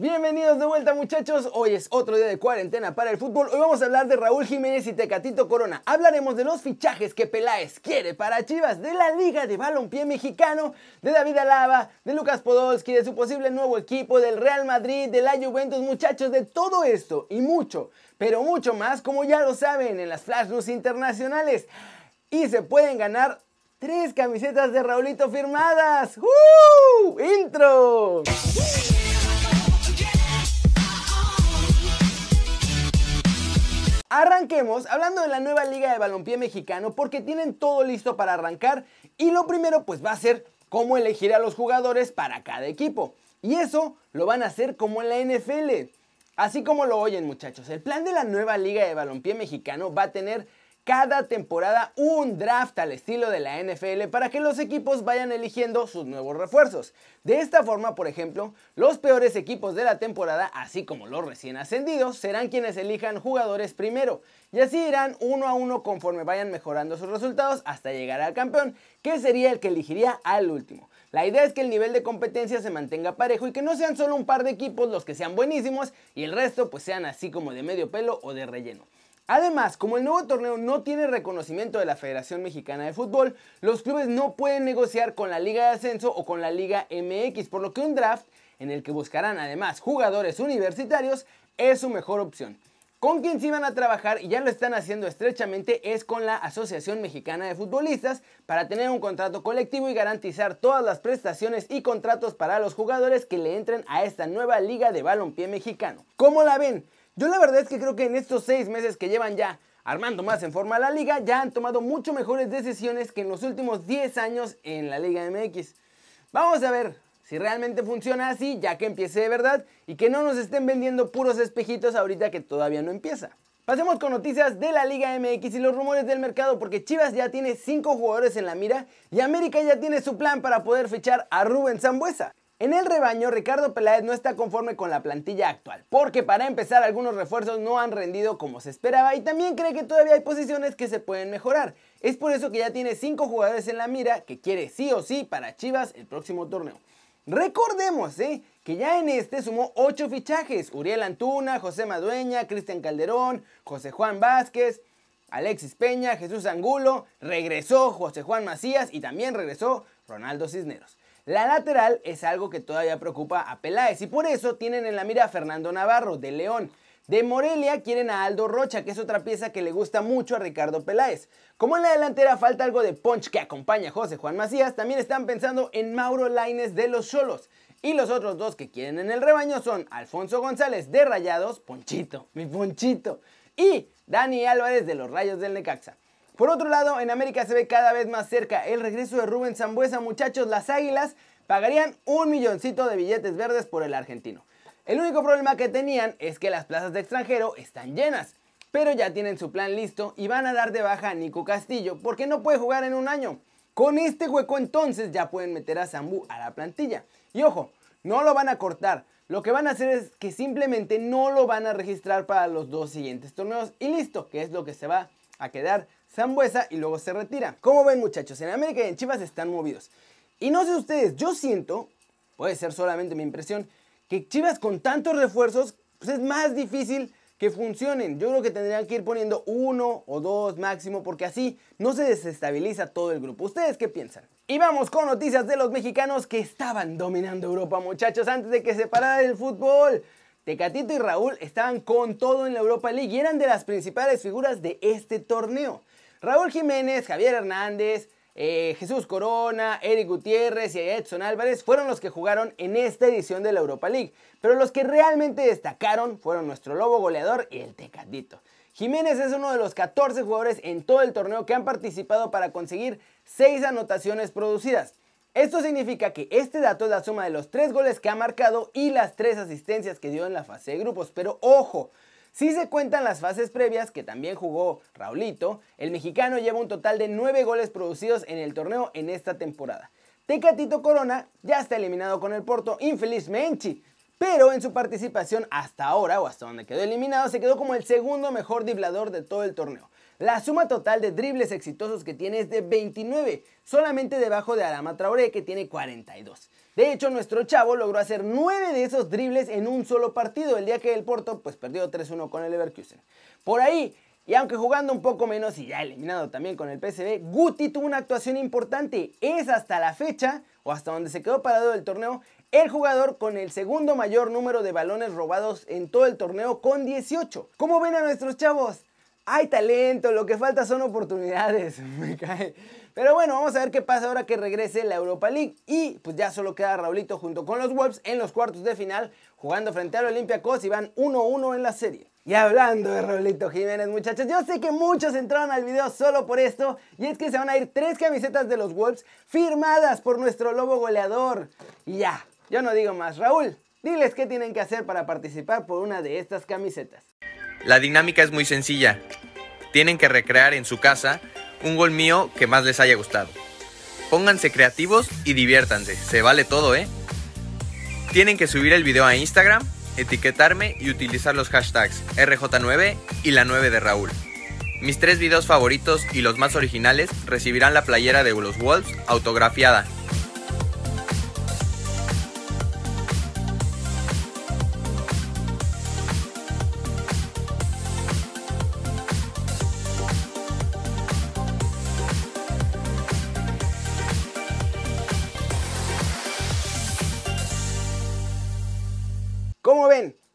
Bienvenidos de vuelta muchachos, hoy es otro día de cuarentena para el fútbol, hoy vamos a hablar de Raúl Jiménez y Tecatito Corona, hablaremos de los fichajes que Peláez quiere para Chivas, de la Liga de Balompié Mexicano, de David Alaba, de Lucas Podolski, de su posible nuevo equipo, del Real Madrid, de la Juventus. Muchachos, de todo esto y mucho, pero mucho más como ya lo saben en las Flash News internacionales. Y se pueden ganar tres camisetas de Raulito firmadas, ¡Uh! ¡Intro! Arranquemos hablando de la nueva Liga de Balompié Mexicano porque tienen todo listo para arrancar y lo primero pues va a ser cómo elegir a los jugadores para cada equipo. Y eso lo van a hacer como en la NFL. Así como lo oyen muchachos, el plan de la nueva Liga de Balompié Mexicano va a tener cada temporada un draft al estilo de la NFL para que los equipos vayan eligiendo sus nuevos refuerzos. De esta forma, por ejemplo, los peores equipos de la temporada, así como los recién ascendidos, serán quienes elijan jugadores primero. Y así irán uno a uno conforme vayan mejorando sus resultados hasta llegar al campeón, que sería el que elegiría al último. La idea es que el nivel de competencia se mantenga parejo y que no sean solo un par de equipos los que sean buenísimos y el resto pues sean así como de medio pelo o de relleno. Además, como el nuevo torneo no tiene reconocimiento de la Federación Mexicana de Fútbol, los clubes no pueden negociar con la Liga de Ascenso o con la Liga MX, por lo que un draft, en el que buscarán además jugadores universitarios, es su mejor opción. Con quien sí van a trabajar, y ya lo están haciendo estrechamente, es con la Asociación Mexicana de Futbolistas para tener un contrato colectivo y garantizar todas las prestaciones y contratos para los jugadores que le entren a esta nueva Liga de Balompié Mexicano. ¿Cómo la ven? Yo la verdad es que creo que en estos seis meses que llevan ya armando más en forma la liga, ya han tomado mucho mejores decisiones que en los últimos 10 años en la Liga MX. Vamos a ver si realmente funciona así, ya que empiece de verdad y que no nos estén vendiendo puros espejitos ahorita que todavía no empieza. Pasemos con noticias de la Liga MX y los rumores del mercado porque Chivas ya tiene 5 jugadores en la mira y América ya tiene su plan para poder fichar a Rubén Zambuesa. En el rebaño, Ricardo Peláez no está conforme con la plantilla actual, porque para empezar algunos refuerzos no han rendido como se esperaba y también cree que todavía hay posiciones que se pueden mejorar. Es por eso que ya tiene 5 jugadores en la mira que quiere sí o sí para Chivas el próximo torneo. Recordemos ¿eh? que ya en este sumó 8 fichajes, Uriel Antuna, José Madueña, Cristian Calderón, José Juan Vázquez, Alexis Peña, Jesús Angulo, regresó José Juan Macías y también regresó Ronaldo Cisneros. La lateral es algo que todavía preocupa a Peláez y por eso tienen en la mira a Fernando Navarro de León. De Morelia quieren a Aldo Rocha, que es otra pieza que le gusta mucho a Ricardo Peláez. Como en la delantera falta algo de punch que acompaña a José Juan Macías, también están pensando en Mauro Laines de los Cholos. Y los otros dos que quieren en el rebaño son Alfonso González de Rayados, Ponchito, mi Ponchito, y Dani Álvarez de los Rayos del Necaxa. Por otro lado, en América se ve cada vez más cerca el regreso de Rubén Zambuesa. Muchachos, las Águilas pagarían un milloncito de billetes verdes por el argentino. El único problema que tenían es que las plazas de extranjero están llenas. Pero ya tienen su plan listo y van a dar de baja a Nico Castillo porque no puede jugar en un año. Con este hueco entonces ya pueden meter a Zambu a la plantilla. Y ojo, no lo van a cortar. Lo que van a hacer es que simplemente no lo van a registrar para los dos siguientes torneos y listo, que es lo que se va a quedar Zambuesa y luego se retira. Como ven muchachos, en América y en Chivas están movidos. Y no sé ustedes, yo siento, puede ser solamente mi impresión, que Chivas con tantos refuerzos pues es más difícil que funcionen. Yo creo que tendrían que ir poniendo uno o dos máximo porque así no se desestabiliza todo el grupo. ¿Ustedes qué piensan? Y vamos con noticias de los mexicanos que estaban dominando Europa, muchachos, antes de que se parara el fútbol. Tecatito y Raúl estaban con todo en la Europa League y eran de las principales figuras de este torneo. Raúl Jiménez, Javier Hernández, eh, Jesús Corona, Eric Gutiérrez y Edson Álvarez fueron los que jugaron en esta edición de la Europa League, pero los que realmente destacaron fueron nuestro lobo goleador y el Tecatito. Jiménez es uno de los 14 jugadores en todo el torneo que han participado para conseguir 6 anotaciones producidas. Esto significa que este dato es la suma de los 3 goles que ha marcado y las 3 asistencias que dio en la fase de grupos, pero ojo, si se cuentan las fases previas, que también jugó Raulito, el mexicano lleva un total de 9 goles producidos en el torneo en esta temporada. Tecatito Corona ya está eliminado con el Porto, infelizmente, pero en su participación hasta ahora, o hasta donde quedó eliminado, se quedó como el segundo mejor driblador de todo el torneo. La suma total de dribles exitosos que tiene es de 29, solamente debajo de Adama Traoré que tiene 42. De hecho, nuestro chavo logró hacer 9 de esos dribles en un solo partido, el día que el Porto pues perdió 3-1 con el Leverkusen. Por ahí, y aunque jugando un poco menos y ya eliminado también con el PSV, Guti tuvo una actuación importante. Es hasta la fecha, o hasta donde se quedó parado el torneo, el jugador con el segundo mayor número de balones robados en todo el torneo con 18. ¿Cómo ven a nuestros chavos? Hay talento, lo que falta son oportunidades. Me cae. Pero bueno, vamos a ver qué pasa ahora que regrese la Europa League. Y pues ya solo queda Raulito junto con los Wolves en los cuartos de final, jugando frente al Olympiacos y van 1-1 en la serie. Y hablando de Raulito Jiménez, muchachos, yo sé que muchos entraron al video solo por esto, y es que se van a ir tres camisetas de los Wolves firmadas por nuestro lobo goleador. Y ya, yo no digo más. Raúl, diles qué tienen que hacer para participar por una de estas camisetas. La dinámica es muy sencilla. Tienen que recrear en su casa un gol mío que más les haya gustado. Pónganse creativos y diviértanse, se vale todo, ¿eh? Tienen que subir el video a Instagram, etiquetarme y utilizar los hashtags RJ9 y la 9 de Raúl. Mis tres videos favoritos y los más originales recibirán la playera de los Wolves autografiada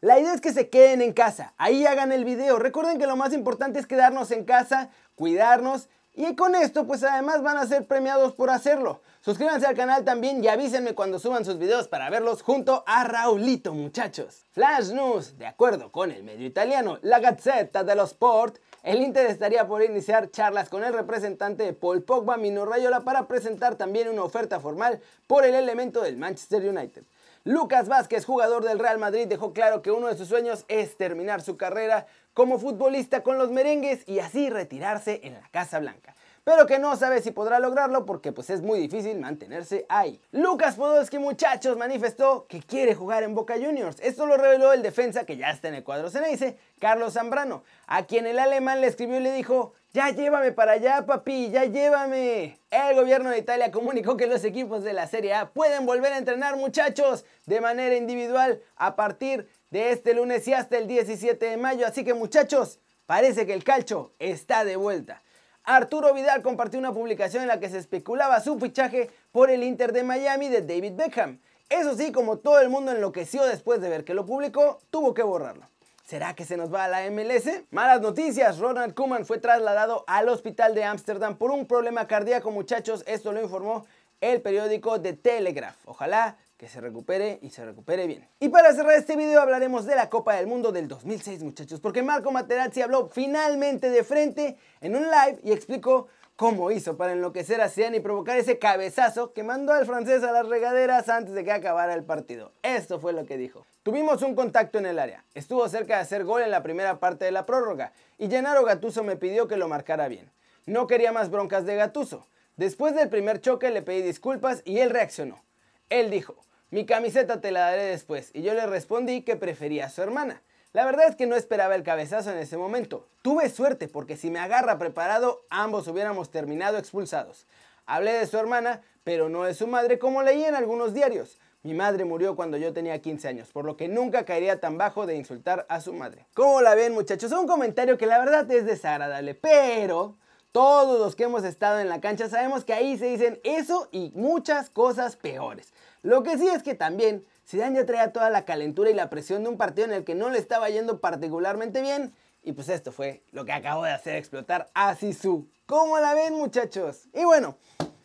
La idea es que se queden en casa, ahí hagan el video. Recuerden que lo más importante es quedarnos en casa, cuidarnos y con esto pues además van a ser premiados por hacerlo. Suscríbanse al canal también y avísenme cuando suban sus videos para verlos junto a Raulito muchachos. Flash News, de acuerdo con el medio italiano La Gazzetta dello Sport, el Inter estaría por iniciar charlas con el representante de Paul Pogba Mino Rayola para presentar también una oferta formal por el elemento del Manchester United. Lucas Vázquez, jugador del Real Madrid, dejó claro que uno de sus sueños es terminar su carrera como futbolista con los merengues y así retirarse en la Casa Blanca pero que no sabe si podrá lograrlo porque pues es muy difícil mantenerse ahí. Lucas Podolski muchachos manifestó que quiere jugar en Boca Juniors. Esto lo reveló el defensa que ya está en el cuadro Ceneice, Carlos Zambrano, a quien el alemán le escribió y le dijo, ya llévame para allá papi, ya llévame. El gobierno de Italia comunicó que los equipos de la Serie A pueden volver a entrenar muchachos de manera individual a partir de este lunes y hasta el 17 de mayo. Así que muchachos, parece que el calcho está de vuelta. Arturo Vidal compartió una publicación en la que se especulaba su fichaje por el Inter de Miami de David Beckham. Eso sí, como todo el mundo enloqueció después de ver que lo publicó, tuvo que borrarlo. ¿Será que se nos va a la MLS? Malas noticias, Ronald Koeman fue trasladado al hospital de Ámsterdam por un problema cardíaco, muchachos, esto lo informó el periódico The Telegraph. Ojalá que se recupere y se recupere bien. Y para cerrar este video hablaremos de la Copa del Mundo del 2006 muchachos, porque Marco Materazzi habló finalmente de frente en un live y explicó cómo hizo para enloquecer a Zidane y provocar ese cabezazo que mandó al francés a las regaderas antes de que acabara el partido. Esto fue lo que dijo. Tuvimos un contacto en el área, estuvo cerca de hacer gol en la primera parte de la prórroga y Gennaro Gattuso me pidió que lo marcara bien. No quería más broncas de Gattuso. Después del primer choque le pedí disculpas y él reaccionó. Él dijo, mi camiseta te la daré después. Y yo le respondí que prefería a su hermana. La verdad es que no esperaba el cabezazo en ese momento. Tuve suerte porque si me agarra preparado, ambos hubiéramos terminado expulsados. Hablé de su hermana, pero no de su madre como leí en algunos diarios. Mi madre murió cuando yo tenía 15 años, por lo que nunca caería tan bajo de insultar a su madre. ¿Cómo la ven muchachos? Un comentario que la verdad es desagradable, pero todos los que hemos estado en la cancha sabemos que ahí se dicen eso y muchas cosas peores. Lo que sí es que también Zidane ya traía toda la calentura y la presión de un partido en el que no le estaba yendo particularmente bien. Y pues esto fue lo que acabó de hacer explotar a Sisu. ¿Cómo la ven muchachos? Y bueno,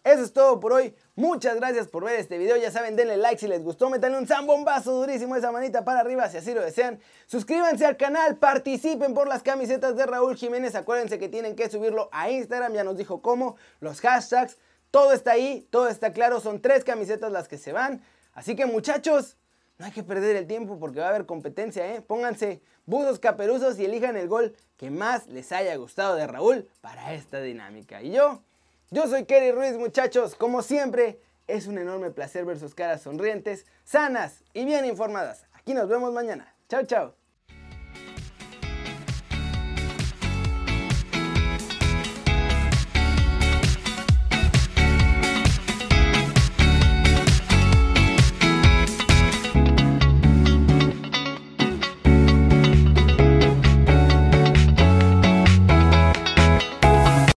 eso es todo por hoy. Muchas gracias por ver este video. Ya saben, denle like si les gustó. Métanle un zambombazo durísimo esa manita para arriba si así lo desean. Suscríbanse al canal. Participen por las camisetas de Raúl Jiménez. Acuérdense que tienen que subirlo a Instagram. Ya nos dijo cómo. Los hashtags. Todo está ahí, todo está claro, son tres camisetas las que se van. Así que muchachos, no hay que perder el tiempo porque va a haber competencia, ¿eh? Pónganse buzos caperuzos y elijan el gol que más les haya gustado de Raúl para esta dinámica. Y yo, yo soy Kerry Ruiz, muchachos, como siempre, es un enorme placer ver sus caras sonrientes, sanas y bien informadas. Aquí nos vemos mañana. Chao, chao.